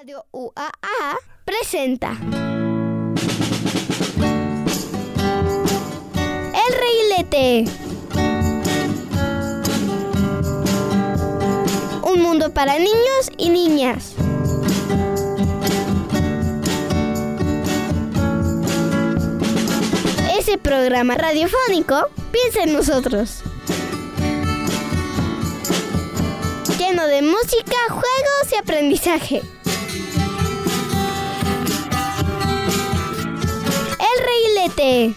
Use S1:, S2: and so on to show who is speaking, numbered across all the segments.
S1: Radio UAA presenta El Reguilete. Un mundo para niños y niñas. Ese programa radiofónico piensa en nosotros. Lleno de música, juegos y aprendizaje. El Reguilete.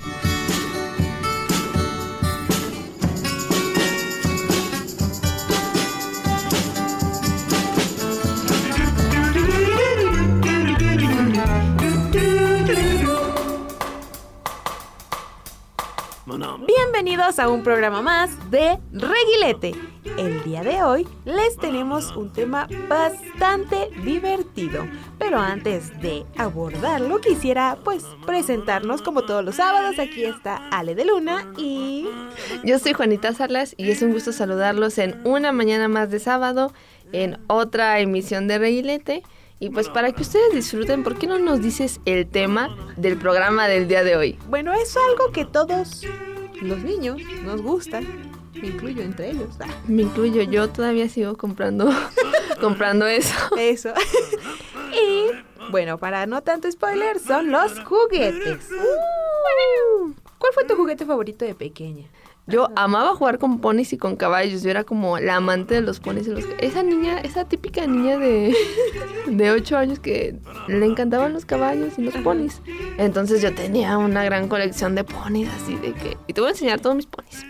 S2: Bienvenidos a un programa más de Reguilete. El día de hoy les tenemos un tema bastante divertido. Pero antes de abordarlo, quisiera pues presentarnos como todos los sábados. Aquí está Ale de Luna y...
S3: Yo soy Juanita Salas y es un gusto saludarlos en una mañana más de sábado, en otra emisión de Reguilete. Y pues para que ustedes disfruten, ¿por qué no nos dices el tema del programa del día de hoy?
S2: Bueno, es algo que todos los niños nos gustan. Me incluyo entre ellos. Ah,
S3: Me incluyo, yo todavía sigo comprando, comprando eso.
S2: Eso. y bueno, para no tanto spoiler, son los juguetes. ¿Cuál fue tu juguete favorito de pequeña?
S3: Yo amaba jugar con ponis y con caballos. Yo era como la amante de los ponis. y los- Esa niña, esa típica niña de, de 8 años que le encantaban los caballos y los ponis. Entonces yo tenía una gran colección de ponis así de que... Y te voy a enseñar todos mis ponis.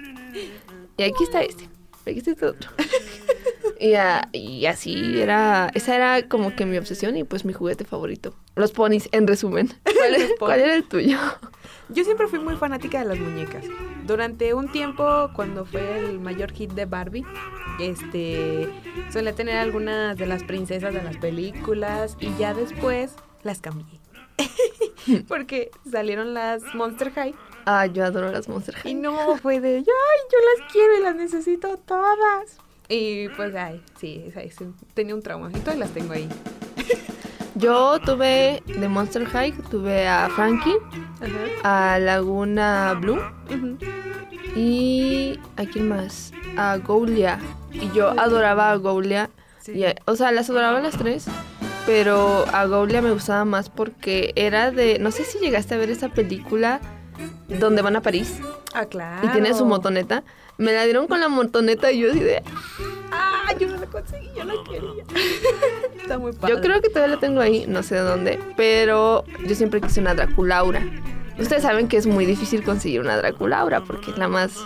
S3: Y aquí está este. Aquí está este otro. Y, y así era... Esa era como que mi obsesión y pues mi juguete favorito. Los ponis, en resumen. ¿Cuál, es- cuál era el tuyo?
S2: Yo siempre fui muy fanática de las muñecas. Durante un tiempo, cuando fue el mayor hit de Barbie, este, solía tener algunas de las princesas de las películas y ya después las cambié. Porque salieron las Monster High
S3: Ah, yo adoro las Monster
S2: y
S3: High.
S2: no fue de, ay, yo las quiero y las necesito todas. Y pues, ay, sí, ese- tenía un trauma y todas las tengo ahí.
S3: Yo tuve de Monster High, tuve a Frankie,
S2: Ajá.
S3: a Laguna Blue y ¿a quién más? A Goulia. Y yo adoraba a Goulia.
S2: Sí.
S3: y a- o sea, las adoraba las tres, pero a Goulia me gustaba más porque era de, no sé si llegaste a ver esa película donde van a París
S2: Ah, claro.
S3: y tiene su motoneta. Me la dieron con la motoneta y yo así de,
S2: Ah, yo no la conseguí, yo la quería. Está muy padre.
S3: Yo creo que todavía la tengo ahí, no sé de dónde, pero yo siempre quise una Draculaura. Ustedes saben que es muy difícil conseguir una Draculaura porque es la más...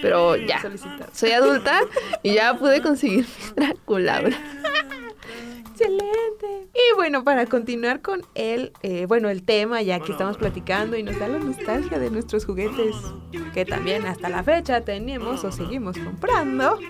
S3: Pero ya,
S2: Solicitar.
S3: soy adulta y ya pude conseguir mi Draculaura.
S2: Excelente. Y bueno, para continuar con el, eh, bueno, el tema, ya que estamos platicando y nos da la nostalgia de nuestros juguetes, que también hasta la fecha tenemos o seguimos comprando.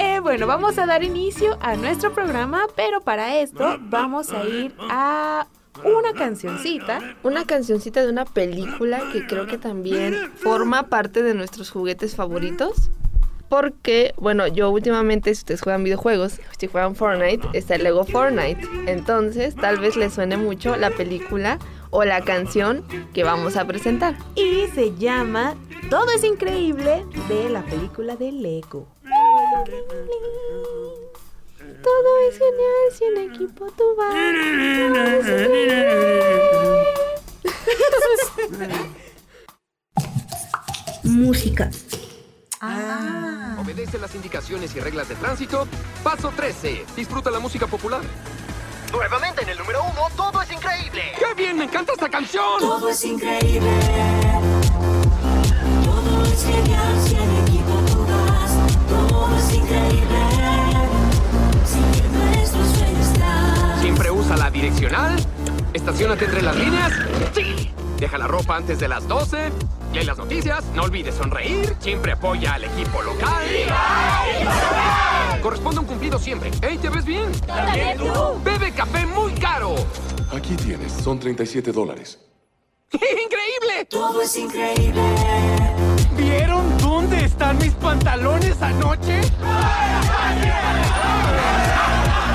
S2: Eh, bueno, vamos a dar inicio a nuestro programa, pero para esto vamos a ir a una cancioncita.
S3: Una cancioncita de una película que creo que también forma parte de nuestros juguetes favoritos. Porque, bueno, yo últimamente, si ustedes juegan videojuegos, si juegan Fortnite, está el Lego Fortnite. Entonces, tal vez les suene mucho la película o la canción que vamos a presentar.
S2: Y se llama Todo es increíble de la película de Lego.
S3: Todo es genial si en equipo tú vas. Todo
S1: Música.
S4: Obedece las indicaciones y reglas de tránsito. Paso 13. Disfruta la música popular.
S5: Nuevamente en el número uno, todo es increíble.
S4: ¡Qué bien! ¡Me encanta esta canción!
S6: Todo es increíble. Todo es genial si en equipo tú vas. Todo es increíble. Si estás.
S4: Siempre usa la direccional. Estacionate entre las líneas. ¡Sí! Deja la ropa antes de las 12. Y hay las noticias. No olvides sonreír. Siempre apoya al equipo local. Corresponde a un cumplido siempre. ¡Ey, te ves bien! ¡También tú! Bebe café muy caro.
S7: Aquí tienes, son 37 dólares.
S4: ¡Increíble!
S6: Todo es increíble.
S5: ¿Vieron dónde están mis pantalones anoche?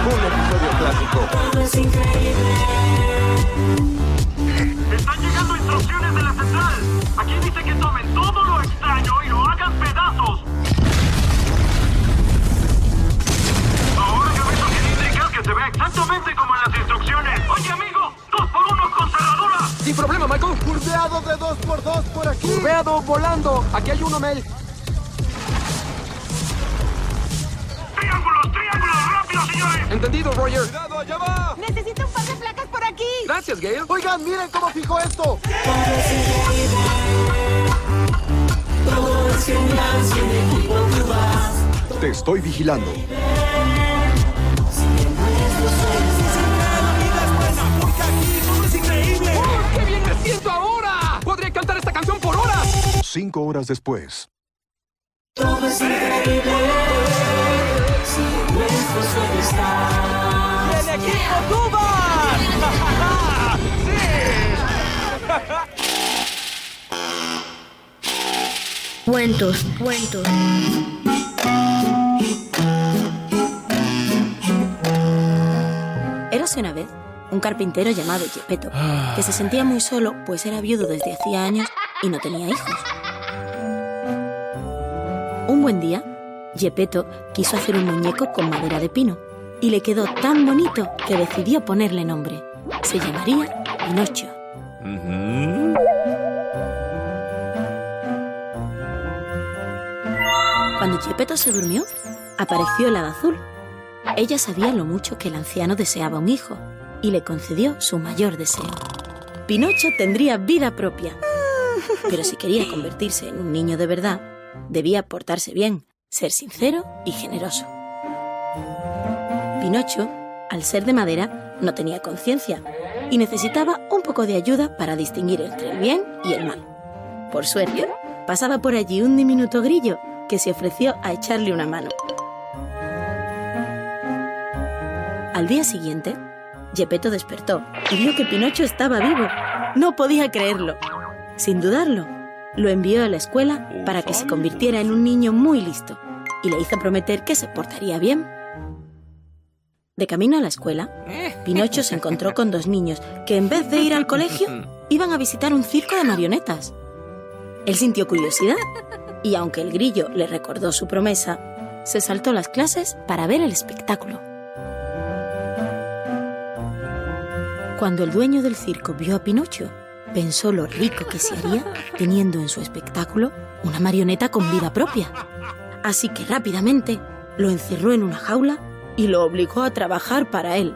S8: Un episodio clásico.
S6: Todo es increíble.
S5: Están llegando instrucciones de la central. Aquí dice que tomen todo lo extraño y lo hagan pedazos. Ahora yo veo que indicas que se ve exactamente como en las instrucciones. Oye, amigo, dos por uno con cerradura.
S4: Sin problema, Michael.
S8: Curveado de 2x2 por aquí.
S4: Curveado, volando. Aquí hay uno, Mel.
S5: Triángulos.
S4: Entendido, Roger.
S8: ¡Cuidado, allá va!
S9: Necesito un par de placas por aquí.
S4: Gracias, Gale.
S8: Oigan, miren cómo fijo esto.
S10: Te estoy vigilando.
S4: ¡Qué bien me siento ahora! Podría cantar esta canción por horas.
S10: Cinco horas después.
S6: Todo es increíble. Si en nuestro sueño está.
S5: ¡El equipo Cuba!
S1: Cuentos, cuentos.
S11: Érase una vez un carpintero llamado Gepetto, que se sentía muy solo pues era viudo desde hacía años y no tenía hijos. Un buen día, Gepetto quiso hacer un muñeco con madera de pino y le quedó tan bonito que decidió ponerle nombre. Se llamaría Pinocho. Cuando Gepetto se durmió, apareció el hada azul. Ella sabía lo mucho que el anciano deseaba un hijo y le concedió su mayor deseo. Pinocho tendría vida propia. Pero si quería convertirse en un niño de verdad, debía portarse bien, ser sincero y generoso. Pinocho, al ser de madera, no tenía conciencia y necesitaba un poco de ayuda para distinguir entre el bien y el mal. Por suerte, pasaba por allí un diminuto grillo que se ofreció a echarle una mano. Al día siguiente, Gepetto despertó y vio que Pinocho estaba vivo. No podía creerlo. Sin dudarlo, lo envió a la escuela para que se convirtiera en un niño muy listo y le hizo prometer que se portaría bien. De camino a la escuela, Pinocho se encontró con dos niños que en vez de ir al colegio, iban a visitar un circo de marionetas. Él sintió curiosidad y aunque el grillo le recordó su promesa, se saltó las clases para ver el espectáculo. Cuando el dueño del circo vio a Pinocho, pensó lo rico que se haría teniendo en su espectáculo una marioneta con vida propia. Así que rápidamente lo encerró en una jaula y lo obligó a trabajar para él.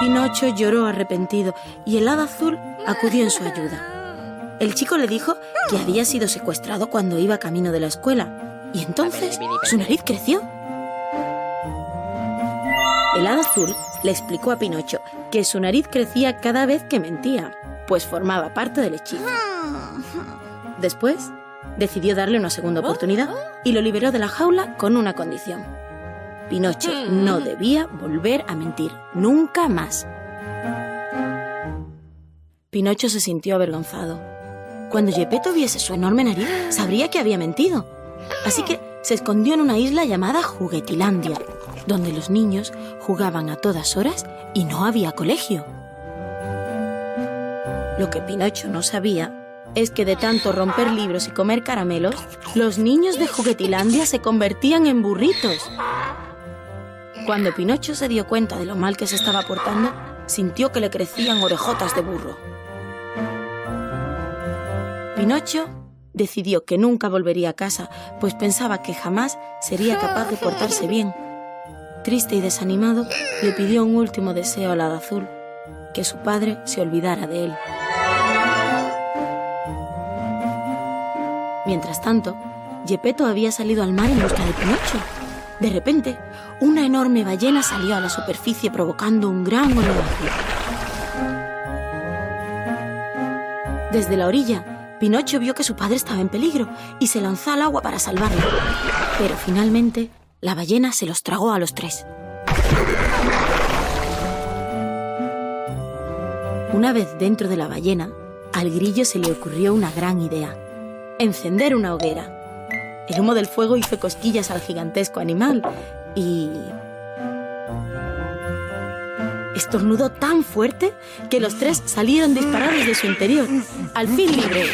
S11: Pinocho lloró arrepentido y el hada azul acudió en su ayuda. El chico le dijo que había sido secuestrado cuando iba camino de la escuela y entonces su nariz creció. El hada azul le explicó a Pinocho que su nariz crecía cada vez que mentía, pues formaba parte del hechizo. Después, decidió darle una segunda oportunidad y lo liberó de la jaula con una condición. Pinocho no debía volver a mentir, nunca más. Pinocho se sintió avergonzado. Cuando Gepetto viese su enorme nariz, sabría que había mentido. Así que se escondió en una isla llamada Juguetilandia, donde los niños jugaban a todas horas y no había colegio. Lo que Pinocho no sabía es que de tanto romper libros y comer caramelos, los niños de Juguetilandia se convertían en burritos. Cuando Pinocho se dio cuenta de lo mal que se estaba portando, sintió que le crecían orejotas de burro. Pinocho decidió que nunca volvería a casa, pues pensaba que jamás sería capaz de portarse bien. Triste y desanimado, le pidió un último deseo al hada azul, que su padre se olvidara de él. Mientras tanto, Gepetto había salido al mar en busca de Pinocho. De repente, una enorme ballena salió a la superficie provocando un gran oleaje. Desde la orilla, Pinocho vio que su padre estaba en peligro y se lanzó al agua para salvarlo. Pero finalmente, la ballena se los tragó a los tres. Una vez dentro de la ballena, al grillo se le ocurrió una gran idea. Encender una hoguera. El humo del fuego hizo cosquillas al gigantesco animal y... Estornudó tan fuerte que los tres salieron disparados de su interior, al fin libres.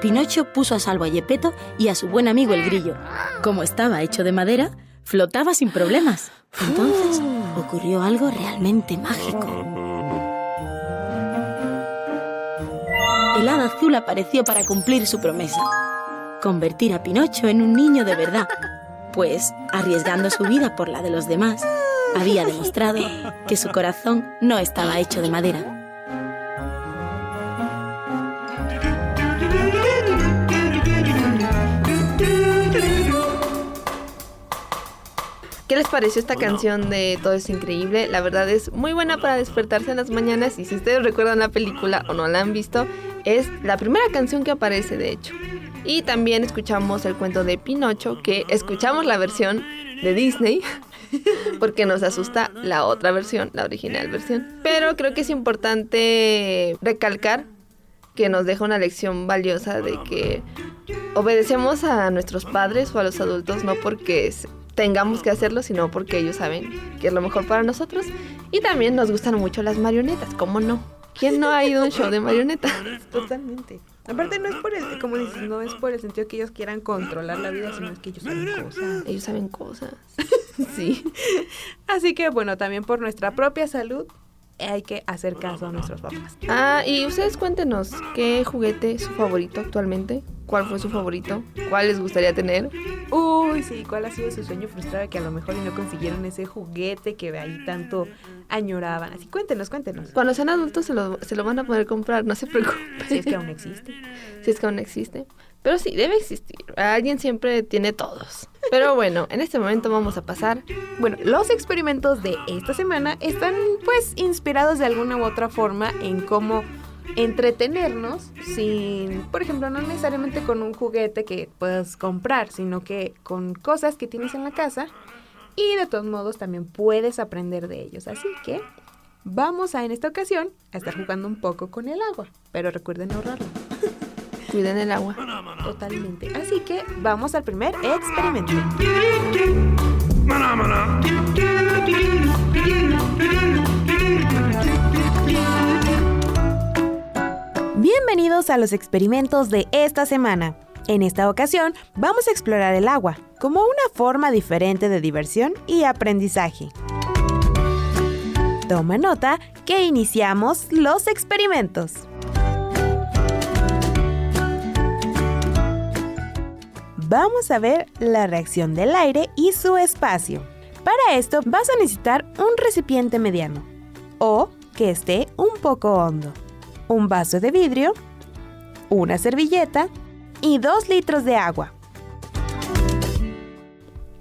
S11: Pinocho puso a salvo a Yepeto y a su buen amigo el grillo. Como estaba hecho de madera, flotaba sin problemas. Entonces ocurrió algo realmente mágico. El hada azul apareció para cumplir su promesa. Convertir a Pinocho en un niño de verdad. Pues, arriesgando su vida por la de los demás, había demostrado que su corazón no estaba hecho de madera.
S3: Pareció esta canción de Todo es increíble? La verdad es muy buena para despertarse en las mañanas y si ustedes recuerdan la película o no la han visto, es la primera canción que aparece de hecho. Y también escuchamos el cuento de Pinocho, que escuchamos la versión de Disney, porque nos asusta la otra versión, la original versión. Pero creo que es importante recalcar que nos deja una lección valiosa de que obedecemos a nuestros padres o a los adultos no porque tengamos que hacerlo, sino porque ellos saben que es lo mejor para nosotros. Y también nos gustan mucho las marionetas, ¿cómo no? ¿Quién no ha ido a un show de marionetas?
S2: Totalmente. Aparte no es por el, como dices, no es por el sentido que ellos quieran controlar la vida, sino es que ellos saben cosas.
S3: Ellos saben cosas. Sí.
S2: Así que bueno, también por nuestra propia salud hay que hacer caso a nuestros papás.
S3: Ah, y ustedes cuéntenos, ¿qué juguete es su favorito actualmente? ¿Cuál fue su favorito? ¿Cuál les gustaría tener?
S2: Uy, sí, ¿cuál ha sido su sueño frustrado que a lo mejor no consiguieron ese juguete que ahí tanto añoraban? Así, cuéntenos, cuéntenos.
S3: Cuando sean adultos se lo, se lo van a poder comprar, no se preocupen.
S2: Si es que aún existe.
S3: Si es que aún existe. Pero sí, debe existir. Alguien siempre tiene todos. Pero bueno, en este momento vamos a pasar.
S2: Bueno, los experimentos de esta semana están pues inspirados de alguna u otra forma en cómo entretenernos sin, por ejemplo, no necesariamente con un juguete que puedas comprar, sino que con cosas que tienes en la casa y de todos modos también puedes aprender de ellos. Así que vamos a en esta ocasión a estar jugando un poco con el agua, pero recuerden ahorrarlo.
S3: Cuiden el agua.
S2: Totalmente. Así que vamos al primer experimento. Bienvenidos a los experimentos de esta semana. En esta ocasión vamos a explorar el agua como una forma diferente de diversión y aprendizaje. Toma nota que iniciamos los experimentos. Vamos a ver la reacción del aire y su espacio. Para esto vas a necesitar un recipiente mediano o que esté un poco hondo, un vaso de vidrio, una servilleta y dos litros de agua.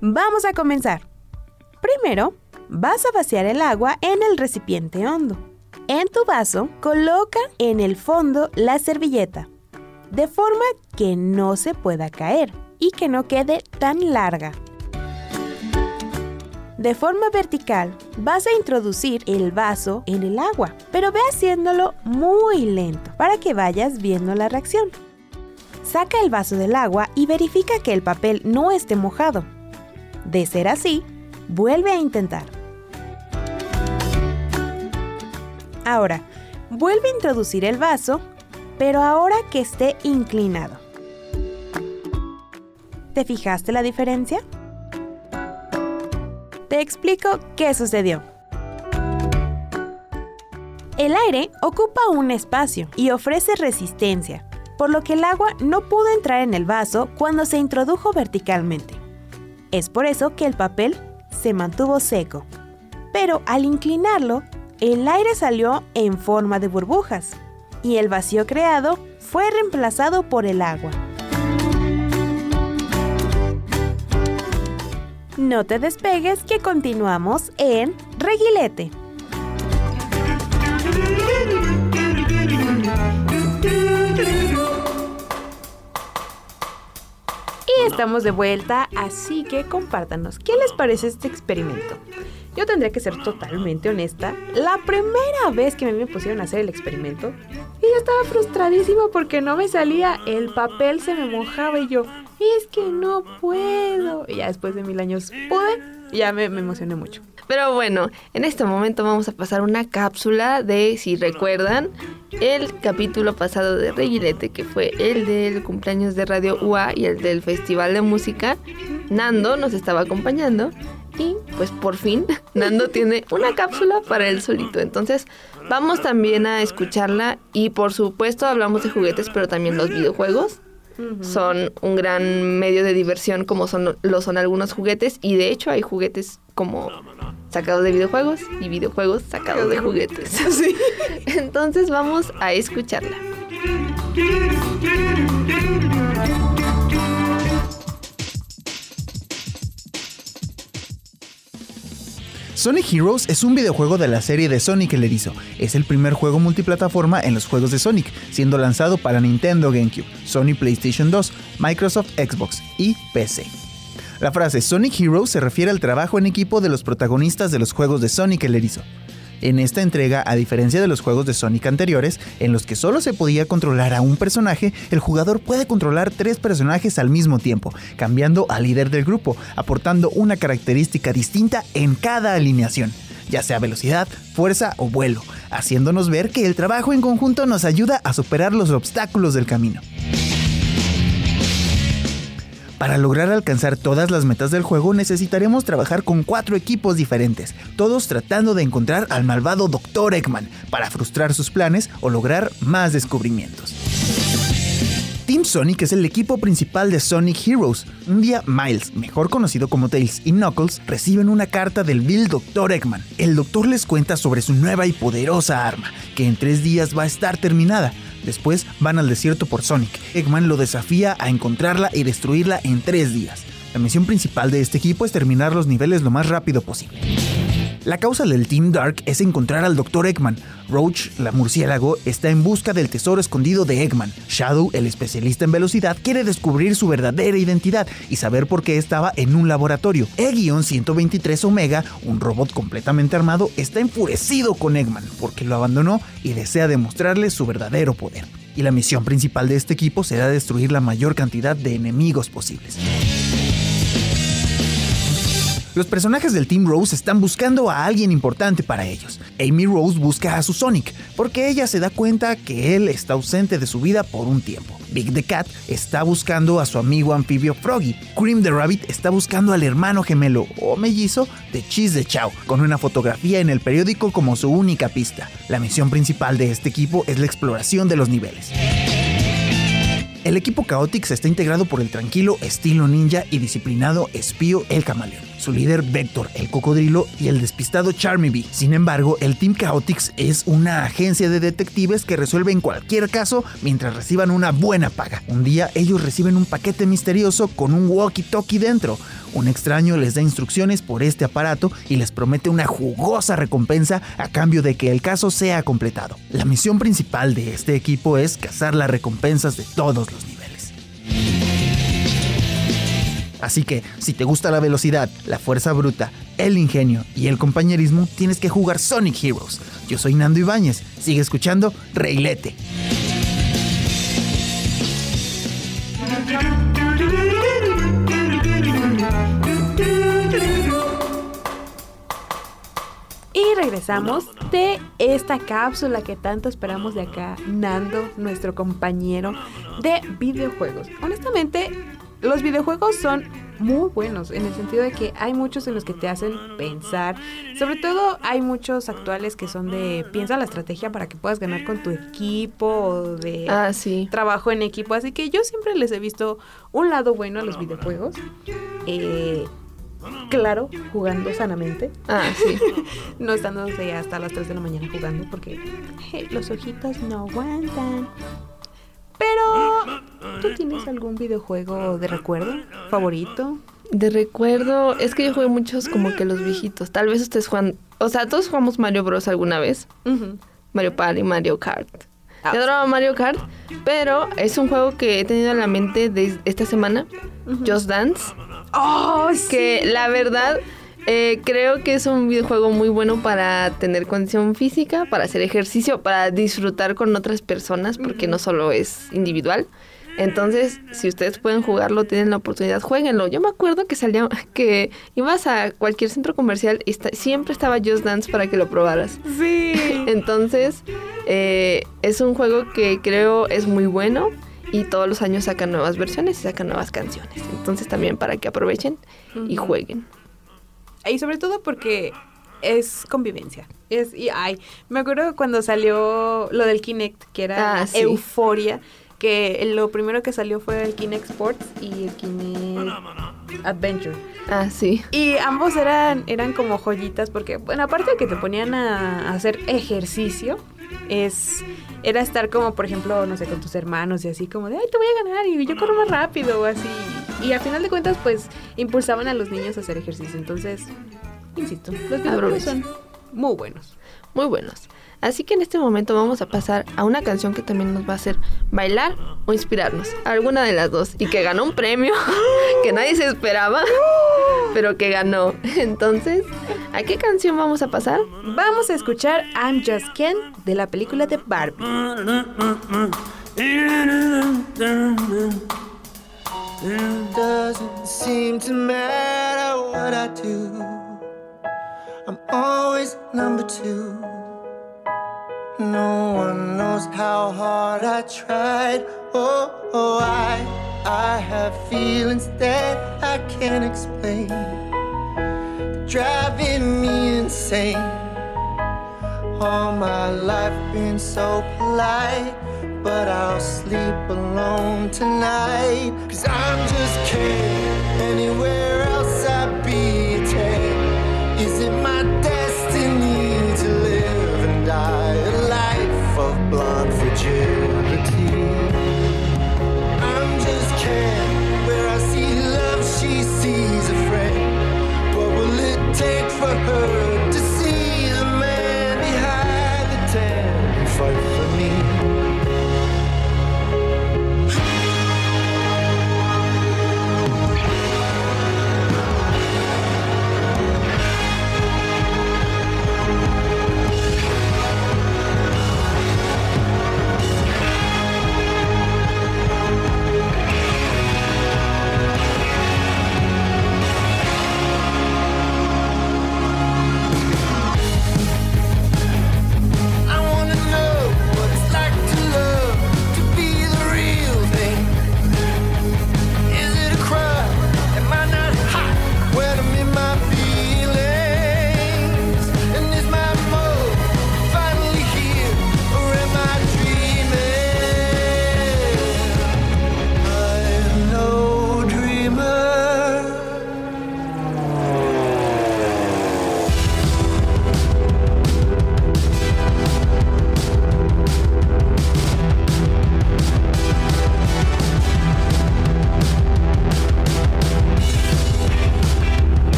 S2: Vamos a comenzar. Primero, vas a vaciar el agua en el recipiente hondo. En tu vaso, coloca en el fondo la servilleta, de forma que no se pueda caer y que no quede tan larga. De forma vertical, vas a introducir el vaso en el agua, pero ve haciéndolo muy lento para que vayas viendo la reacción. Saca el vaso del agua y verifica que el papel no esté mojado. De ser así, vuelve a intentar. Ahora, vuelve a introducir el vaso, pero ahora que esté inclinado. ¿Te fijaste la diferencia? Te explico qué sucedió. El aire ocupa un espacio y ofrece resistencia, por lo que el agua no pudo entrar en el vaso cuando se introdujo verticalmente. Es por eso que el papel se mantuvo seco. Pero al inclinarlo, el aire salió en forma de burbujas y el vacío creado fue reemplazado por el agua. No te despegues que continuamos en Reguilete. Y estamos de vuelta, así que compártanos, ¿qué les parece este experimento? yo tendría que ser totalmente honesta. La primera vez que a mí me pusieron a hacer el experimento, y yo estaba frustradísima porque no me salía, el papel se me mojaba y yo, es que no puedo. Ya después de mil años pude, ya me, me emocioné mucho.
S3: Pero bueno, en este momento vamos a pasar una cápsula de, si recuerdan, el capítulo pasado de Reguilete, que fue el del cumpleaños de Radio UA y el del Festival de Música. Nando nos estaba acompañando y pues por fin Nando tiene una cápsula para él solito. Entonces vamos también a escucharla y por supuesto hablamos de juguetes, pero también los videojuegos son un gran medio de diversión como son lo son algunos juguetes y de hecho hay juguetes como sacados de videojuegos y videojuegos sacados de juguetes.
S2: Sí.
S3: Entonces vamos a escucharla.
S12: Sonic Heroes es un videojuego de la serie de Sonic el Erizo. Es el primer juego multiplataforma en los juegos de Sonic, siendo lanzado para Nintendo GameCube, Sony PlayStation 2, Microsoft Xbox y PC. La frase Sonic Heroes se refiere al trabajo en equipo de los protagonistas de los juegos de Sonic el Erizo. En esta entrega, a diferencia de los juegos de Sonic anteriores, en los que solo se podía controlar a un personaje, el jugador puede controlar tres personajes al mismo tiempo, cambiando al líder del grupo, aportando una característica distinta en cada alineación, ya sea velocidad, fuerza o vuelo, haciéndonos ver que el trabajo en conjunto nos ayuda a superar los obstáculos del camino. Para lograr alcanzar todas las metas del juego necesitaremos trabajar con cuatro equipos diferentes, todos tratando de encontrar al malvado Dr. Eggman para frustrar sus planes o lograr más descubrimientos. Team Sonic es el equipo principal de Sonic Heroes. Un día Miles, mejor conocido como Tails, y Knuckles reciben una carta del Bill Dr. Eggman. El doctor les cuenta sobre su nueva y poderosa arma, que en tres días va a estar terminada. Después van al desierto por Sonic. Eggman lo desafía a encontrarla y destruirla en tres días. La misión principal de este equipo es terminar los niveles lo más rápido posible. La causa del Team Dark es encontrar al Dr. Eggman. Roach, la murciélago, está en busca del tesoro escondido de Eggman. Shadow, el especialista en velocidad, quiere descubrir su verdadera identidad y saber por qué estaba en un laboratorio. E-123 Omega, un robot completamente armado, está enfurecido con Eggman porque lo abandonó y desea demostrarle su verdadero poder. Y la misión principal de este equipo será destruir la mayor cantidad de enemigos posibles. Los personajes del Team Rose están buscando a alguien importante para ellos. Amy Rose busca a su Sonic, porque ella se da cuenta que él está ausente de su vida por un tiempo. Big the Cat está buscando a su amigo anfibio Froggy. Cream the Rabbit está buscando al hermano gemelo o mellizo de Cheese the Chow, con una fotografía en el periódico como su única pista. La misión principal de este equipo es la exploración de los niveles. El equipo Chaotix está integrado por el tranquilo estilo ninja y disciplinado espío El Camaleón, su líder Vector, el cocodrilo y el despistado Charmy Bee. Sin embargo, el Team Chaotix es una agencia de detectives que resuelven cualquier caso mientras reciban una buena paga. Un día ellos reciben un paquete misterioso con un walkie-talkie dentro. Un extraño les da instrucciones por este aparato y les promete una jugosa recompensa a cambio de que el caso sea completado. La misión principal de este equipo es cazar las recompensas de todos los niveles. Así que, si te gusta la velocidad, la fuerza bruta, el ingenio y el compañerismo, tienes que jugar Sonic Heroes. Yo soy Nando Ibáñez, sigue escuchando Reilete.
S2: Y regresamos de esta cápsula que tanto esperamos de acá, Nando, nuestro compañero de videojuegos. Honestamente, los videojuegos son muy buenos en el sentido de que hay muchos en los que te hacen pensar. Sobre todo hay muchos actuales que son de piensa la estrategia para que puedas ganar con tu equipo o de
S3: Ah, sí.
S2: trabajo en equipo. Así que yo siempre les he visto un lado bueno a los videojuegos. Eh, claro, jugando sanamente.
S3: Ah, sí.
S2: no estándose hasta las 3 de la mañana jugando porque los ojitos no aguantan. Pero, ¿tú tienes algún videojuego de recuerdo favorito?
S3: De recuerdo, es que yo jugué muchos como que los viejitos. Tal vez ustedes juegan, o sea, todos jugamos Mario Bros alguna vez. Mario Party, Mario Kart.
S2: Ah,
S3: Yo adoraba Mario Kart, pero es un juego que he tenido en la mente de esta semana, Just Dance.
S2: ¡Oh,
S3: Que la verdad Eh, creo que es un videojuego muy bueno para tener condición física, para hacer ejercicio, para disfrutar con otras personas, porque no solo es individual. Entonces, si ustedes pueden jugarlo, tienen la oportunidad, jueguenlo. Yo me acuerdo que salía, que ibas a cualquier centro comercial y esta- siempre estaba Just Dance para que lo probaras.
S2: Sí.
S3: Entonces, eh, es un juego que creo es muy bueno y todos los años sacan nuevas versiones y sacan nuevas canciones. Entonces, también para que aprovechen y jueguen.
S2: Y sobre todo porque es convivencia. Es, y ay, me acuerdo cuando salió lo del Kinect, que era
S3: Ah, sí.
S2: euforia, que lo primero que salió fue el Kinect Sports y el Kinect Adventure.
S3: Ah, sí.
S2: Y ambos eran, eran como joyitas porque, bueno, aparte de que te ponían a hacer ejercicio, es era estar como, por ejemplo, no sé, con tus hermanos y así como de, ay, te voy a ganar y yo corro más rápido o así. Y a final de cuentas, pues, impulsaban a los niños a hacer ejercicio. Entonces, insisto, los videojuegos son muy buenos.
S3: Muy buenos. Así que en este momento vamos a pasar a una canción que también nos va a hacer bailar o inspirarnos. Alguna de las dos. Y que ganó un premio que nadie se esperaba, pero que ganó. Entonces, ¿a qué canción vamos a pasar?
S2: Vamos a escuchar I'm Just Ken de la película de Barbie.
S13: It doesn't seem to matter what I do. I'm always number two. No one knows how hard I tried. Oh, oh I, I have feelings that I can't explain. Driving me insane. All my life been so polite, but I'll sleep alone tonight. Cause I'm just kidding. Anywhere else I'd be a ten. Is it my destiny to live and die a life of blonde fragility? See love, she sees a friend. What will it take for her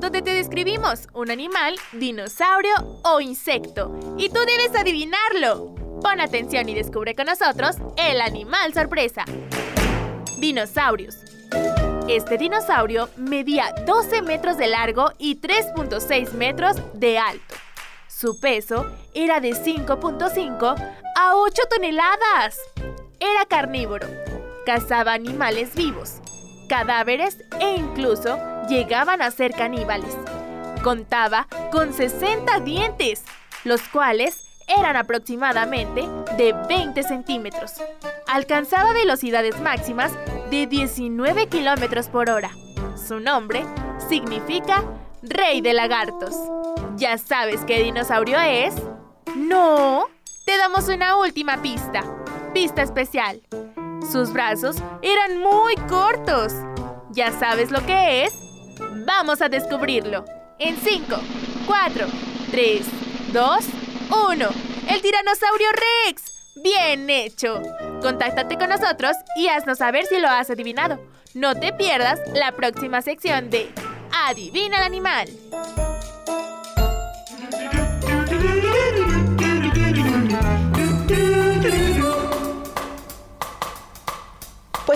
S14: donde te describimos un animal, dinosaurio o insecto. Y tú debes adivinarlo. Pon atención y descubre con nosotros el animal sorpresa. Dinosaurios. Este dinosaurio medía 12 metros de largo y 3.6 metros de alto. Su peso era de 5.5 a 8 toneladas. Era carnívoro. Cazaba animales vivos, cadáveres e incluso llegaban a ser caníbales. Contaba con 60 dientes, los cuales eran aproximadamente de 20 centímetros. Alcanzaba velocidades máximas de 19 kilómetros por hora. Su nombre significa Rey de Lagartos. ¿Ya sabes qué dinosaurio es? No. Te damos una última pista. Pista especial. Sus brazos eran muy cortos. ¿Ya sabes lo que es? Vamos a descubrirlo. En 5, 4, 3, 2, 1. El tiranosaurio Rex. Bien hecho. Contáctate con nosotros y haznos saber si lo has adivinado. No te pierdas la próxima sección de Adivina el animal.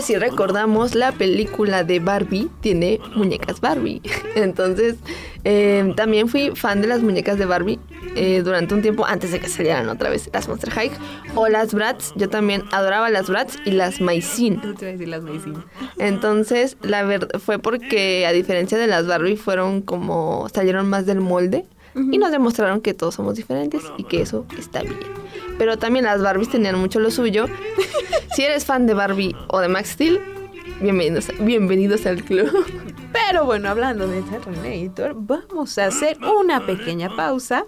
S3: Pues si recordamos, la película de Barbie tiene muñecas Barbie. Entonces, eh, también fui fan de las muñecas de Barbie eh, durante un tiempo antes de que salieran otra vez las Monster High o las Bratz. Yo también adoraba las Bratz y Maicin.
S2: Las Maicin.
S3: Entonces, la verdad fue porque a diferencia de las Barbie fueron como salieron más del molde y nos demostraron que todos somos diferentes y que eso está bien. Pero también las Barbies tenían mucho lo suyo. si eres fan de Barbie o de Max Steel, bienvenidos, bienvenidos al club.
S2: Pero bueno, hablando de Terminator, vamos a hacer una pequeña pausa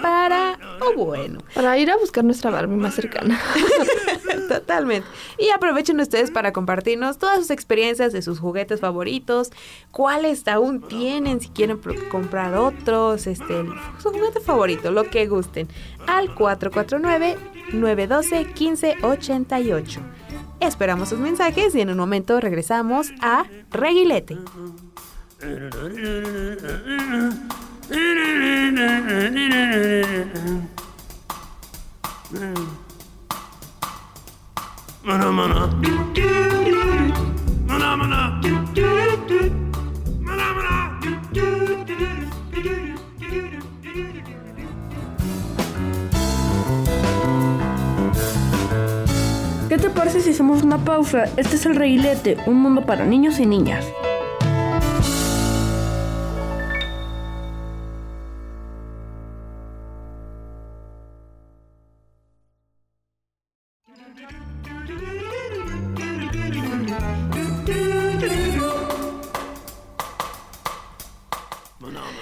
S2: para, o bueno,
S3: Para ir a buscar nuestra Barbie más cercana.
S2: Totalmente. Y aprovechen ustedes para compartirnos todas sus experiencias de sus juguetes favoritos, cuáles aún tienen, si quieren comprar otros, este, su juguete favorito, lo que gusten, al 449-912-1588. Esperamos sus mensajes y en un momento regresamos a Reguilete.
S15: ¿Qué te parece si hacemos una pausa? Este es el Reguilete, un mundo para niños y niñas.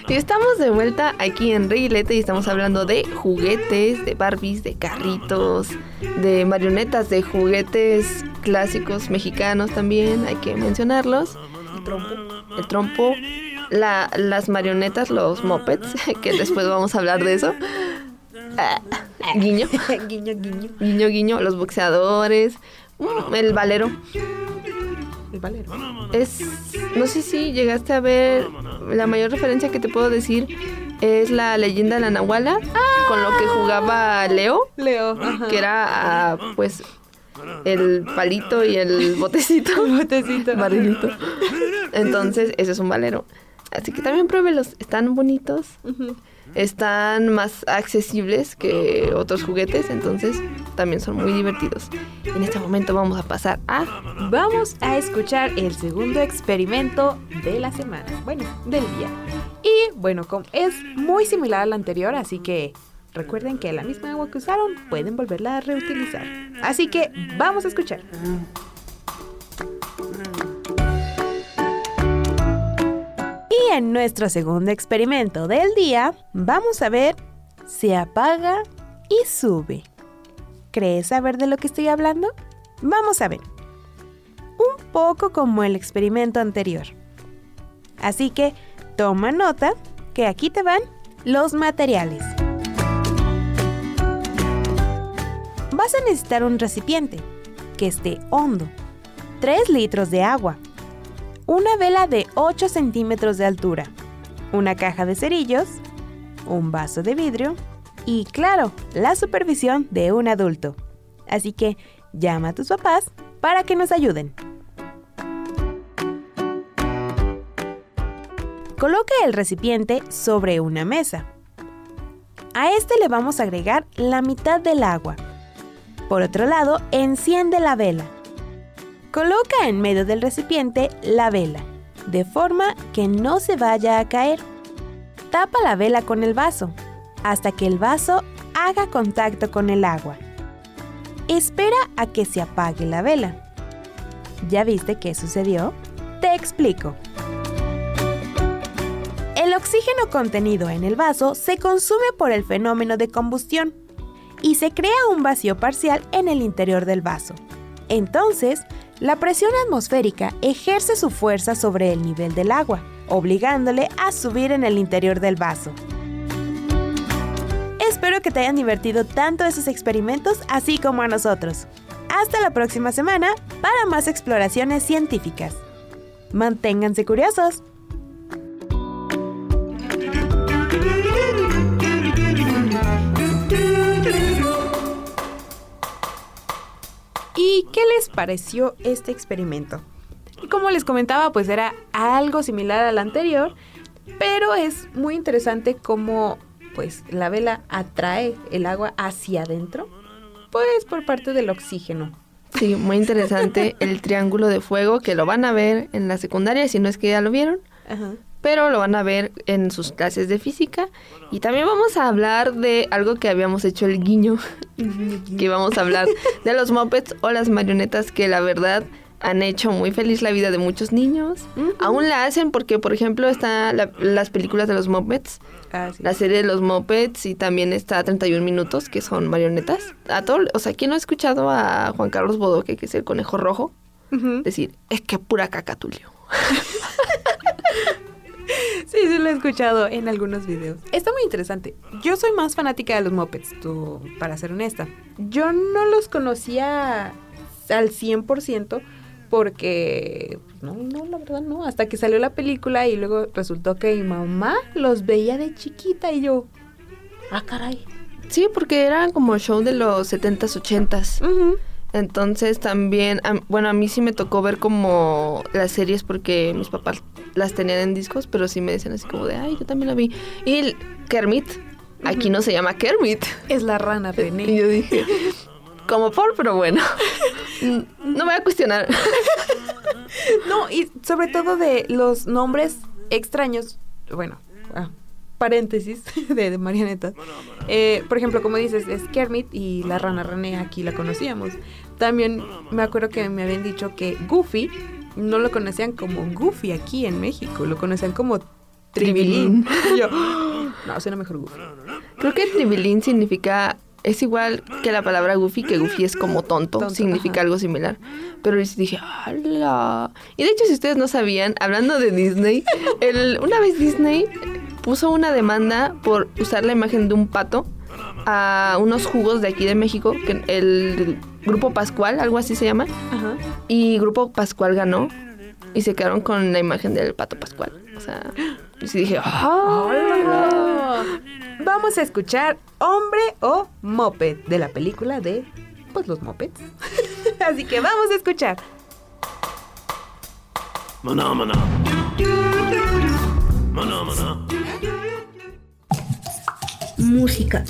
S3: Y estamos de vuelta aquí en Reguilete y estamos hablando de juguetes, de Barbies, de carritos, de marionetas, de juguetes clásicos mexicanos también, hay que mencionarlos. El trompo. El trompo, la- las marionetas, los mopeds, que después vamos a hablar de eso. Ah, guiño.
S2: guiño, guiño.
S3: Guiño, guiño, los boxeadores, mm, el valero.
S2: El valero.
S3: Es, no sé si llegaste a ver, la mayor referencia que te puedo decir es la leyenda de la Nahuala, con lo que jugaba Leo,
S2: Leo, ajá.
S3: que era ah, pues el palito y el botecito.
S2: botecito.
S3: Barrilito. Entonces, ese es un valero. Así que también pruébelos, están bonitos. Están más accesibles que otros juguetes, entonces también son muy divertidos. En este momento vamos a pasar a
S2: Vamos a escuchar el segundo experimento de la semana, bueno, del día. Y bueno, como es muy similar al anterior, así que recuerden que la misma agua que usaron pueden volverla a reutilizar. Así que vamos a escuchar. Y en nuestro segundo experimento del día, vamos a ver se apaga y sube. ¿Crees saber de lo que estoy hablando? Vamos a ver un poco como el experimento anterior. Así que toma nota que aquí te van los materiales. Vas a necesitar un recipiente que esté hondo, 3 litros de agua, una vela de 8 centímetros de altura, una caja de cerillos, un vaso de vidrio y, claro, la supervisión de un adulto. Así que llama a tus papás para que nos ayuden. Coloque el recipiente sobre una mesa. A este le vamos a agregar la mitad del agua. Por otro lado, enciende la vela. Coloca en medio del recipiente la vela, de forma que no se vaya a caer. Tapa la vela con el vaso, hasta que el vaso haga contacto con el agua. Espera a que se apague la vela. ¿Ya viste qué sucedió? Te explico. El oxígeno contenido en el vaso se consume por el fenómeno de combustión y se crea un vacío parcial en el interior del vaso. Entonces, la presión atmosférica ejerce su fuerza sobre el nivel del agua, obligándole a subir en el interior del vaso. Espero que te hayan divertido tanto esos experimentos así como a nosotros. Hasta la próxima semana para más exploraciones científicas. Manténganse curiosos. ¿Y qué les pareció este experimento? Como les comentaba, pues era algo similar al anterior, pero es muy interesante cómo pues la vela atrae el agua hacia adentro, pues por parte del oxígeno.
S3: Sí, muy interesante el triángulo de fuego que lo van a ver en la secundaria, si no es que ya lo vieron.
S2: Ajá.
S3: Pero lo van a ver en sus clases de física. Y también vamos a hablar de algo que habíamos hecho el guiño. que vamos a hablar de los mopeds o las marionetas que la verdad han hecho muy feliz la vida de muchos niños. Aún la hacen porque, por ejemplo, están las películas de los mopeds, la serie de los mopeds y también está 31 minutos, que son marionetas. A todo, o sea, ¿quién no ha escuchado a Juan Carlos Bodoque, que es el conejo rojo, decir, es que pura caca, Tulio?
S2: Sí, sí lo he escuchado en algunos videos. Está muy interesante. Yo soy más fanática de los mopeds, tú, para ser honesta. Yo no los conocía al 100% porque no, no, la verdad no, hasta que salió la película y luego resultó que mi mamá los veía de chiquita y yo, ah, caray.
S3: Sí, porque eran como show de los 70s, 80s. Entonces también, am- bueno, a mí sí me tocó ver como las series porque mis papás las tenían en discos, pero sí me decían así como de, ay, yo también la vi. Y el Kermit, aquí no se llama Kermit.
S2: Es la rana de
S3: Y yo dije, como por, pero bueno, no voy a cuestionar.
S2: No, y sobre todo de los nombres extraños, bueno, ah, paréntesis de, de marionetas. Eh, por ejemplo, como dices, es Kermit y la rana René, aquí la conocíamos. También me acuerdo que me habían dicho que Goofy no lo conocían como Goofy aquí en México, lo conocían como Tribilín. Y yo, no, suena mejor Goofy.
S3: Creo que tribilín significa, es igual que la palabra goofy, que goofy es como tonto,
S2: Tonto,
S3: significa algo similar. Pero dije, ¡hala! Y de hecho, si ustedes no sabían, hablando de Disney, el- una vez Disney puso una demanda por usar la imagen de un pato a unos jugos de aquí de México, que el Grupo Pascual, algo así se llama.
S2: Ajá.
S3: Y Grupo Pascual ganó y se quedaron con la imagen del pato Pascual. O sea, y sí dije, ¡ah!
S2: Vamos a escuchar Hombre o Moped de la película de pues los mopeds. Así que vamos a escuchar.
S5: Maná, maná. Maná, maná.
S15: Música.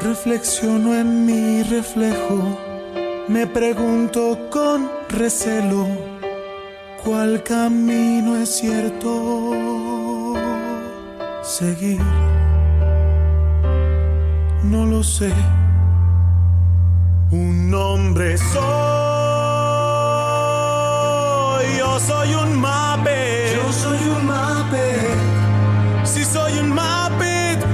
S16: Reflexiono en mi reflejo, me pregunto con recelo cuál camino es cierto seguir. No lo sé. Un hombre soy, yo soy un mape. Yo soy un mape. Si soy un Muppet,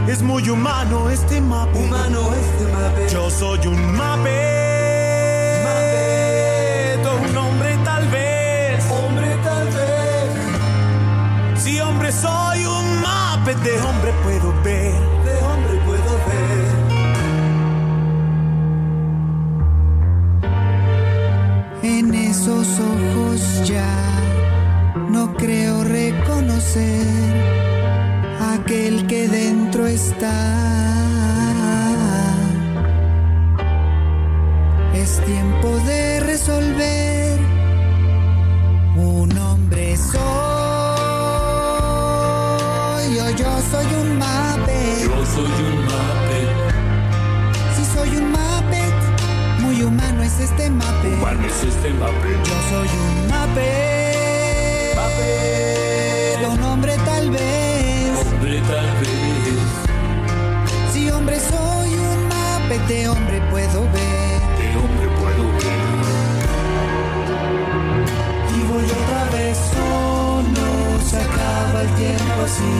S16: es muy humano este Muppet. Humano este Muppet. Yo soy un Muppet. Un hombre tal vez. Hombre tal vez. de hombre puedo ver, de hombre puedo ver.
S17: En esos ojos ya no creo reconocer aquel que dentro está. Es tiempo de resolver. Un hombre soy, o yo soy un mape.
S6: Yo soy un mape.
S17: Si soy un Muppet, muy humano es este mape.
S6: Humano es este mape.
S17: Yo soy un Muppet. De hombre puedo ver.
S6: De hombre puedo ver.
S17: Y voy otra vez solo, se acaba el tiempo así.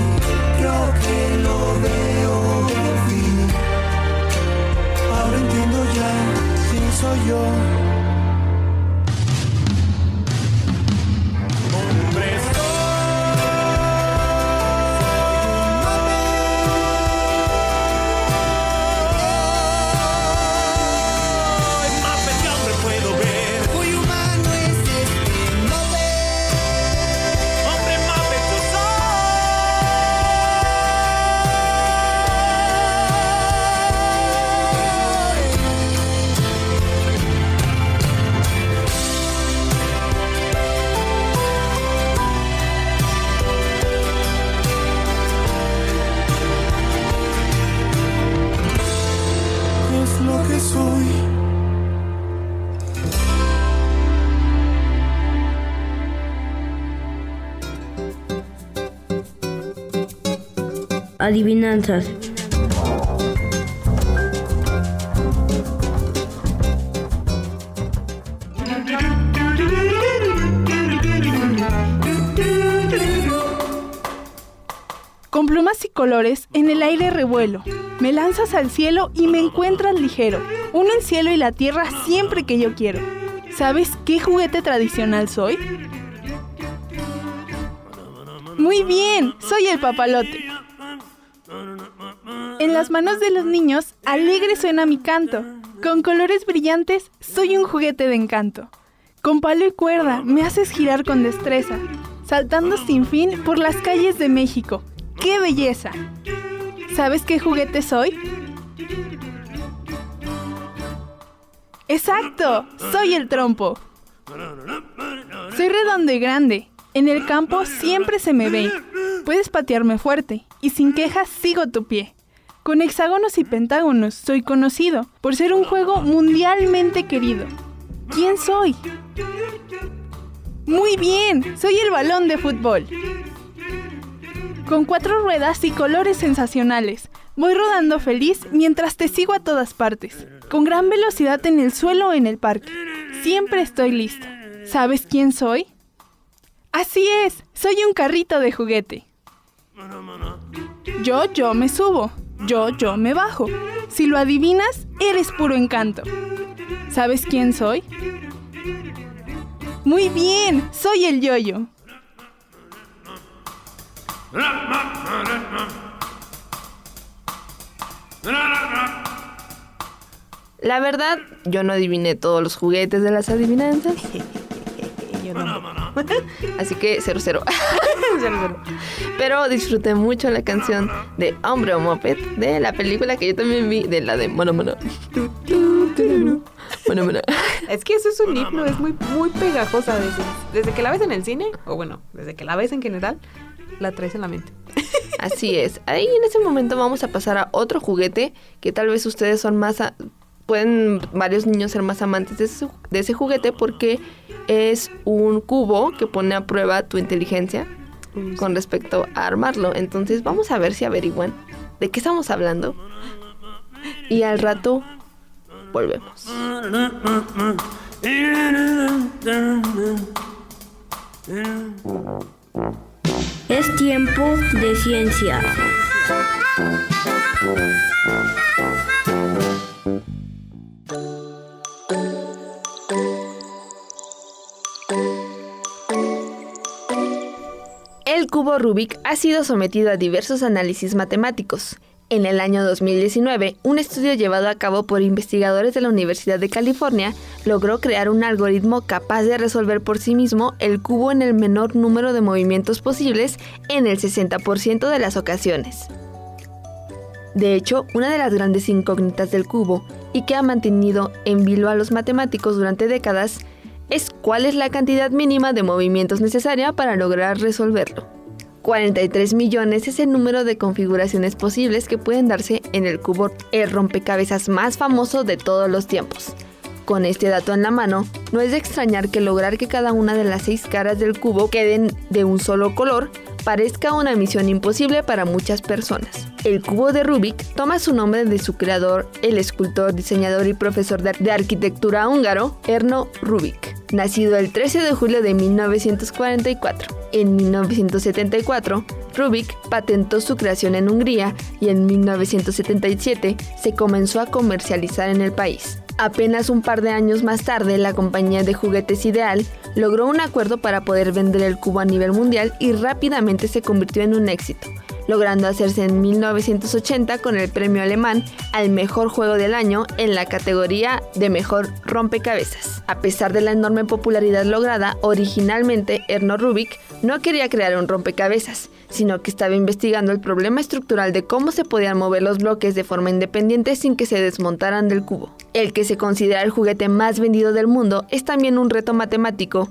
S17: Creo que lo veo por fin. Ahora entiendo ya quién soy yo.
S15: Adivinanzas.
S18: Con plumas y colores, en el aire revuelo. Me lanzas al cielo y me encuentras ligero. Uno el cielo y la tierra siempre que yo quiero. ¿Sabes qué juguete tradicional soy? Muy bien, soy el papalote. En las manos de los niños, alegre suena mi canto. Con colores brillantes, soy un juguete de encanto. Con palo y cuerda, me haces girar con destreza, saltando sin fin por las calles de México. ¡Qué belleza! ¿Sabes qué juguete soy? ¡Exacto! Soy el trompo. Soy redondo y grande. En el campo siempre se me ve. Puedes patearme fuerte y sin quejas sigo tu pie. Con hexágonos y pentágonos soy conocido por ser un juego mundialmente querido. ¿Quién soy? Muy bien, soy el balón de fútbol. Con cuatro ruedas y colores sensacionales, voy rodando feliz mientras te sigo a todas partes. Con gran velocidad en el suelo o en el parque. Siempre estoy listo. ¿Sabes quién soy? Así es, soy un carrito de juguete. Yo, yo me subo. Yo, yo me bajo. Si lo adivinas, eres puro encanto. ¿Sabes quién soy? Muy bien, soy el yoyo.
S3: La verdad, yo no adiviné todos los juguetes de las adivinanzas. Así que 0 0. Pero disfruté mucho la canción de Hombre o Moped de la película que yo también vi, de la de Mono Mono. Mono Mono.
S2: Es que eso es un himno, es muy, muy pegajosa desde, desde que la ves en el cine, o bueno, desde que la ves en general, la traes en la mente.
S3: Así es. Ahí en ese momento vamos a pasar a otro juguete que tal vez ustedes son más... a- pueden varios niños ser más amantes de ese, de ese juguete porque es un cubo que pone a prueba tu inteligencia con respecto a armarlo. Entonces vamos a ver si averiguan de qué estamos hablando. Y al rato volvemos.
S15: Es tiempo de ciencia.
S3: El cubo Rubik ha sido sometido a diversos análisis matemáticos. En el año 2019, un estudio llevado a cabo por investigadores de la Universidad de California logró crear un algoritmo capaz de resolver por sí mismo el cubo en el menor número de movimientos posibles en el 60% de las ocasiones. De hecho, una de las grandes incógnitas del cubo y que ha mantenido en vilo a los matemáticos durante décadas es cuál es la cantidad mínima de movimientos necesaria para lograr resolverlo. 43 millones es el número de configuraciones posibles que pueden darse en el cubo, el rompecabezas más famoso de todos los tiempos. Con este dato en la mano, no es de extrañar que lograr que cada una de las seis caras del cubo queden de un solo color parezca una misión imposible para muchas personas. El cubo de Rubik toma su nombre de su creador, el escultor, diseñador y profesor de arquitectura húngaro, Erno Rubik, nacido el 13 de julio de 1944. En 1974, Rubik patentó su creación en Hungría y en 1977 se comenzó a comercializar en el país. Apenas un par de años más tarde, la compañía de juguetes Ideal logró un acuerdo para poder vender el cubo a nivel mundial y rápidamente se convirtió en un éxito, logrando hacerse en 1980 con el premio alemán al mejor juego del año en la categoría de mejor rompecabezas. A pesar de la enorme popularidad lograda, originalmente Erno Rubik no quería crear un rompecabezas, sino que estaba investigando el problema estructural de cómo se podían mover los bloques de forma independiente sin que se desmontaran del cubo. El que se considera el juguete más vendido del mundo es también un reto matemático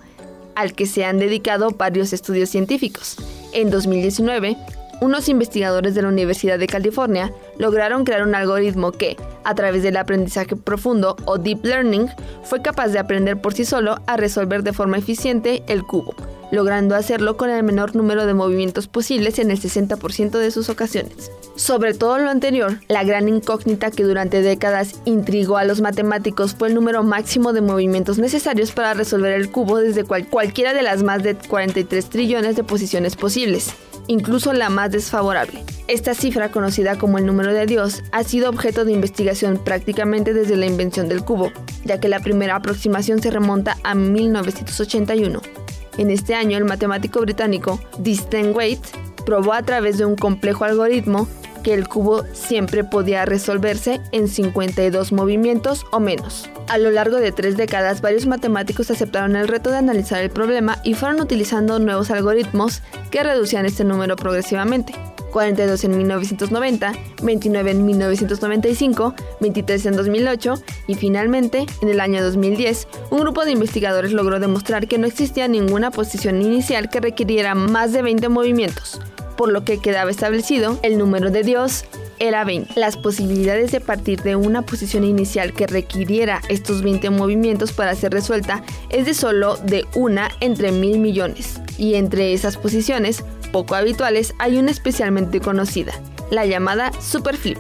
S3: al que se han dedicado varios estudios científicos. En 2019, unos investigadores de la Universidad de California lograron crear un algoritmo que, a través del aprendizaje profundo o deep learning, fue capaz de aprender por sí solo a resolver de forma eficiente el cubo, logrando hacerlo con el menor número de movimientos posibles en el 60% de sus ocasiones. Sobre todo lo anterior, la gran incógnita que durante décadas intrigó a los matemáticos fue el número máximo de movimientos necesarios para resolver el cubo desde cualquiera de las más de 43 trillones de posiciones posibles incluso la más desfavorable. Esta cifra, conocida como el número de Dios, ha sido objeto de investigación prácticamente desde la invención del cubo, ya que la primera aproximación se remonta a 1981. En este año, el matemático británico Distin Waite probó a través de un complejo algoritmo que el cubo siempre podía resolverse en 52 movimientos o menos. A lo largo de tres décadas, varios matemáticos aceptaron el reto de analizar el problema y fueron utilizando nuevos algoritmos que reducían este número progresivamente. 42 en 1990, 29 en 1995, 23 en 2008 y finalmente, en el año 2010, un grupo de investigadores logró demostrar que no existía ninguna posición inicial que requiriera más de 20 movimientos, por lo que quedaba establecido el número de Dios era 20. Las posibilidades de partir de una posición inicial que requiriera estos 20 movimientos para ser resuelta es de solo de una entre mil millones. Y entre esas posiciones, poco habituales, hay una especialmente conocida, la llamada super flip,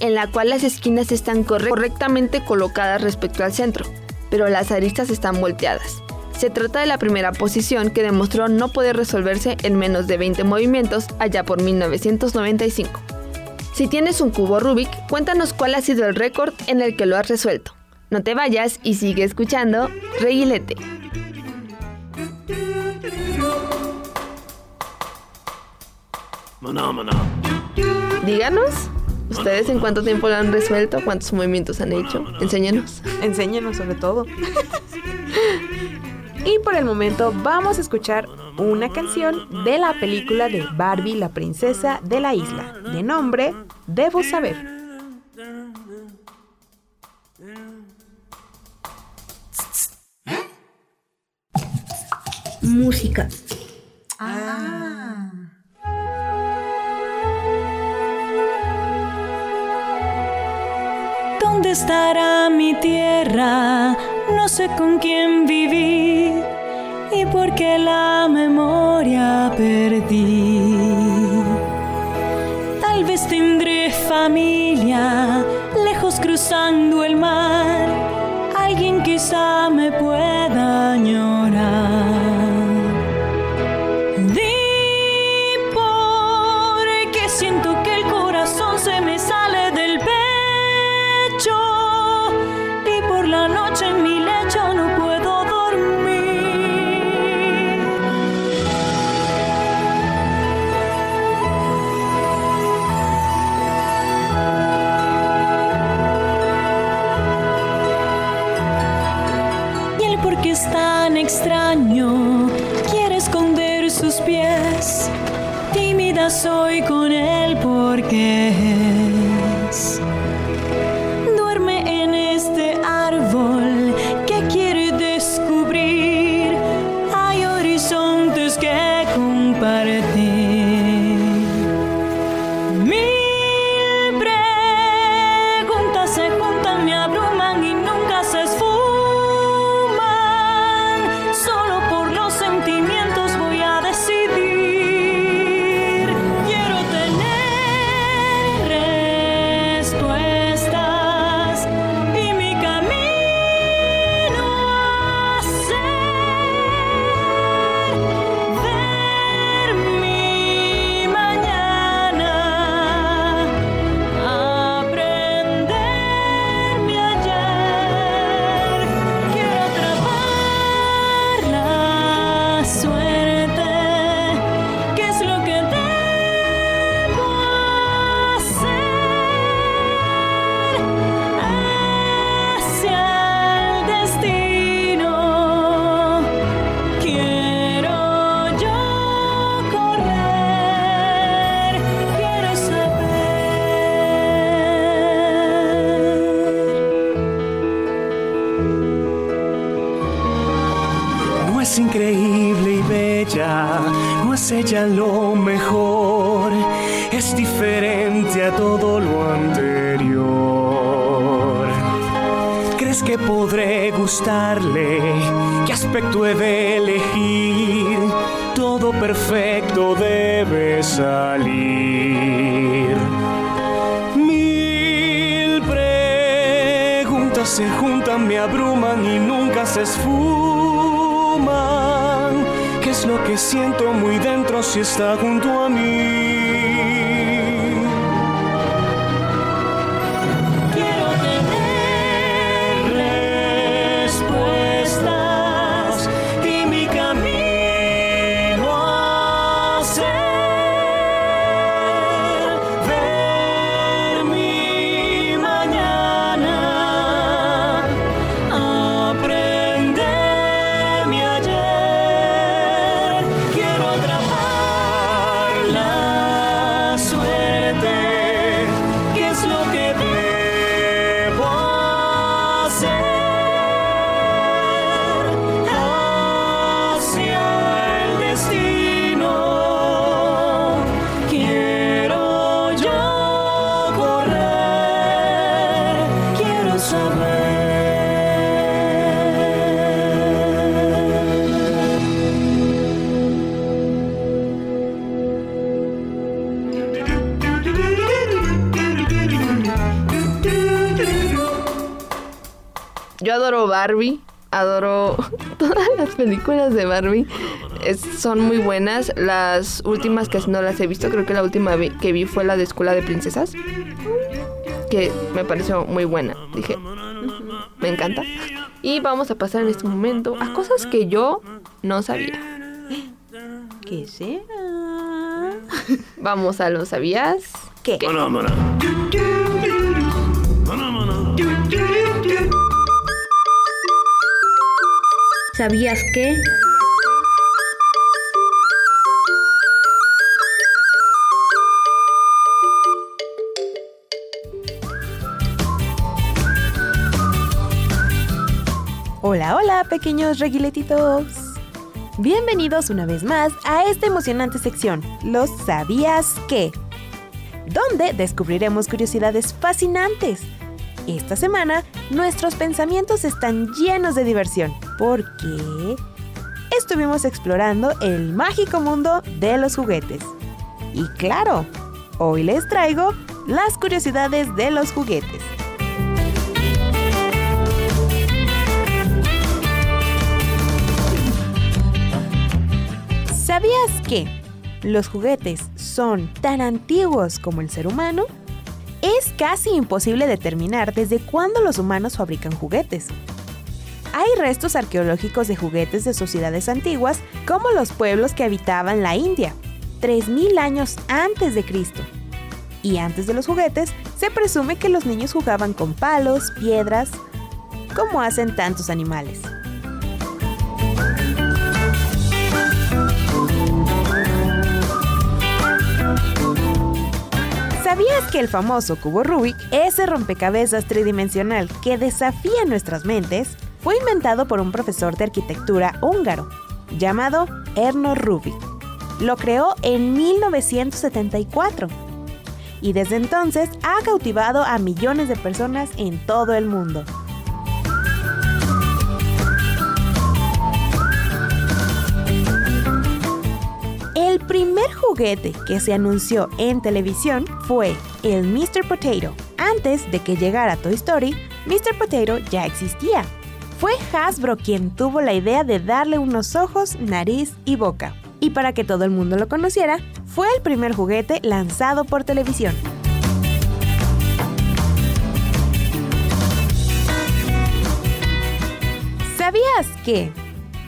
S3: en la cual las esquinas están correctamente colocadas respecto al centro, pero las aristas están volteadas. Se trata de la primera posición que demostró no poder resolverse en menos de 20 movimientos allá por 1995. Si tienes un cubo Rubik, cuéntanos cuál ha sido el récord en el que lo has resuelto. No te vayas y sigue escuchando Reguilete. Díganos, ¿ustedes en cuánto tiempo lo han resuelto? ¿Cuántos movimientos han hecho? Enséñenos.
S2: Enséñenos sobre todo. y por el momento vamos a escuchar una canción de la película de Barbie, la princesa de la isla, de nombre Debo saber.
S11: Música.
S9: Ah.
S6: ¿Dónde estará mi tierra? No sé con quién vivir y por qué la memoria perdí. Tal vez tendré familia lejos cruzando el mar. Alguien quizá me pueda soy que
S16: siento muy dentro si está junto a mí?
S3: Barbie, adoro todas las películas de Barbie. Es- son muy buenas. Las últimas que no las he visto, creo que la última vi- que vi fue la de Escuela de Princesas, que me pareció muy buena. Dije, me encanta. Y vamos a pasar en este momento a cosas que yo no sabía.
S2: ¿Qué será?
S3: Vamos a lo sabías.
S2: ¿Qué?
S15: ¿Sabías que?
S2: Hola, hola, pequeños reguiletitos. Bienvenidos una vez más a esta emocionante sección, Los sabías qué, donde descubriremos curiosidades fascinantes. Esta semana, nuestros pensamientos están llenos de diversión, porque estuvimos explorando el mágico mundo de los juguetes. Y claro, hoy les traigo las curiosidades de los juguetes. ¿Sabías que los juguetes son tan antiguos como el ser humano? Es casi imposible determinar desde cuándo los humanos fabrican juguetes. Hay restos arqueológicos de juguetes de sociedades antiguas, como los pueblos que habitaban la India, 3.000 años antes de Cristo. Y antes de los juguetes, se presume que los niños jugaban con palos, piedras, como hacen tantos animales. ¿Sabías que el famoso cubo Rubik, ese rompecabezas tridimensional que desafía nuestras mentes, fue inventado por un profesor de arquitectura húngaro llamado Erno Rubik? Lo creó en 1974 y desde entonces ha cautivado a millones de personas en todo el mundo. El primer juguete que se anunció en televisión fue el Mr. Potato. Antes de que llegara Toy Story, Mr. Potato ya existía. Fue Hasbro quien tuvo la idea de darle unos ojos, nariz y boca. Y para que todo el mundo lo conociera, fue el primer juguete lanzado por televisión. ¿Sabías que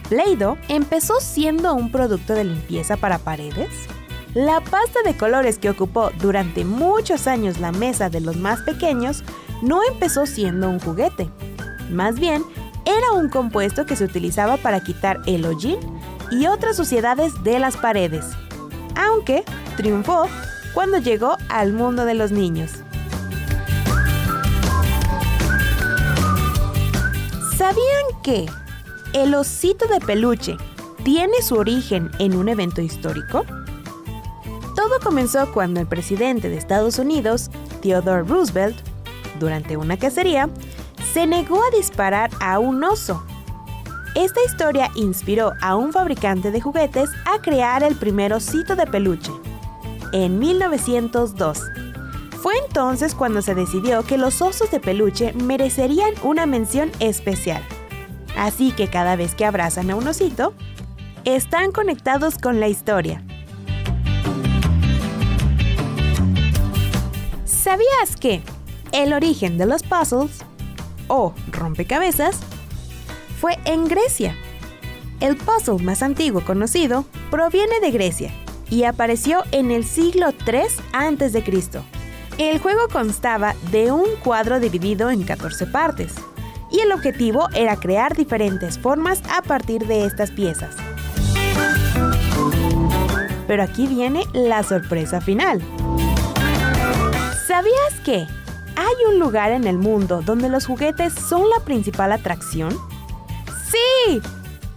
S2: Play-Doh empezó siendo un producto de limpieza para paredes? La pasta de colores que ocupó durante muchos años la mesa de los más pequeños no empezó siendo un juguete. Más bien, era un compuesto que se utilizaba para quitar el hollín y otras suciedades de las paredes. Aunque triunfó cuando llegó al mundo de los niños. ¿Sabían que el osito de peluche tiene su origen en un evento histórico? Todo comenzó cuando el presidente de Estados Unidos, Theodore Roosevelt, durante una cacería, se negó a disparar a un oso. Esta historia inspiró a un fabricante de juguetes a crear el primer osito de peluche, en 1902. Fue entonces cuando se decidió que los osos de peluche merecerían una mención especial. Así que cada vez que abrazan a un osito, están conectados con la historia. ¿Sabías que el origen de los puzzles o rompecabezas fue en Grecia? El puzzle más antiguo conocido proviene de Grecia y apareció en el siglo III a.C. El juego constaba de un cuadro dividido en 14 partes, y el objetivo era crear diferentes formas a partir de estas piezas. Pero aquí viene la sorpresa final. ¿Sabías que hay un lugar en el mundo donde los juguetes son la principal atracción? ¡Sí!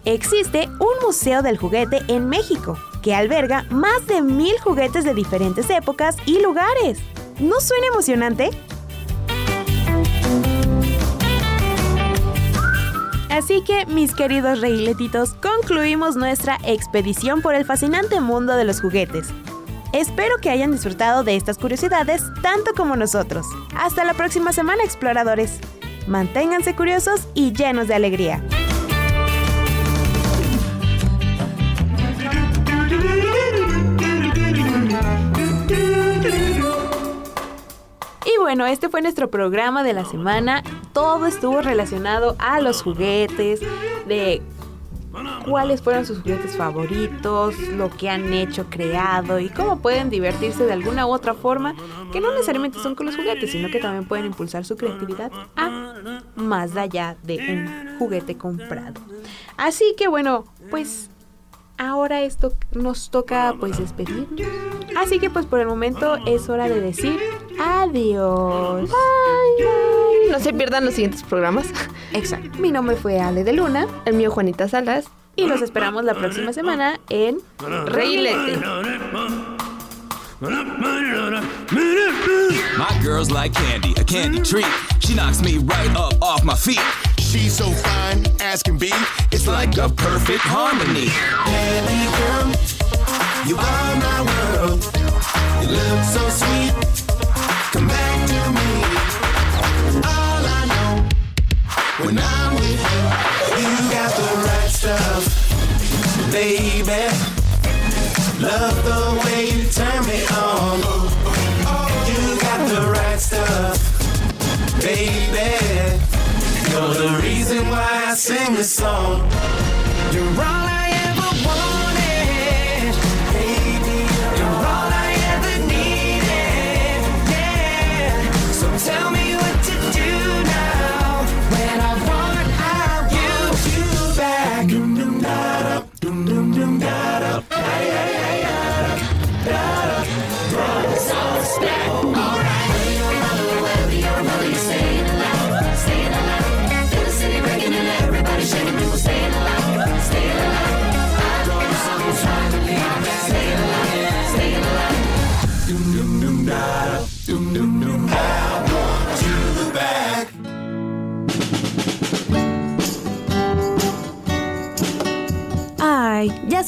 S2: Existe un museo del juguete en México que alberga más de mil juguetes de diferentes épocas y lugares. ¿No suena emocionante? Así que, mis queridos reiletitos, concluimos nuestra expedición por el fascinante mundo de los juguetes. Espero que hayan disfrutado de estas curiosidades tanto como nosotros. Hasta la próxima semana, exploradores. Manténganse curiosos y llenos de alegría. Y bueno, este fue nuestro programa de la semana. Todo estuvo relacionado a los juguetes, de cuáles fueron sus juguetes favoritos, lo que han hecho, creado y cómo pueden divertirse de alguna u otra forma, que no necesariamente son con los juguetes, sino que también pueden impulsar su creatividad a más allá de un juguete comprado. Así que bueno, pues ahora esto nos toca pues despedirnos. Así que pues por el momento es hora de decir adiós.
S3: Bye, bye. No se pierdan los siguientes programas.
S2: Exacto. Mi nombre fue Ale de Luna.
S3: El mío Juanita Salas.
S2: Y los esperamos la próxima semana en Reilete.
S4: My girl's like candy, a candy treat. She knocks me right up off my feet.
S19: She's so fine, as can be.
S4: It's like a perfect harmony.
S13: Baby girl, you are my world. You look so sweet. Come back to me. All I know when I'm with you, you got the right stuff, baby. Love the way you turn me on. You got the right stuff, baby. You're the reason why I sing this song. You're all I ever wanted,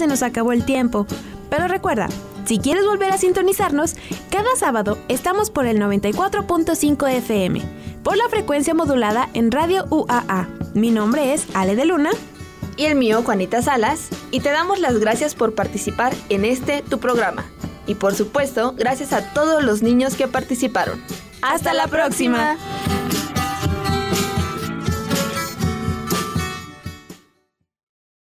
S2: se nos acabó el tiempo. Pero recuerda, si quieres volver a sintonizarnos, cada sábado estamos por el 94.5 FM, por la frecuencia modulada en Radio UAA. Mi nombre es Ale de Luna.
S3: Y el mío, Juanita Salas. Y te damos las gracias por participar en este tu programa. Y por supuesto, gracias a todos los niños que participaron.
S2: ¡Hasta la próxima!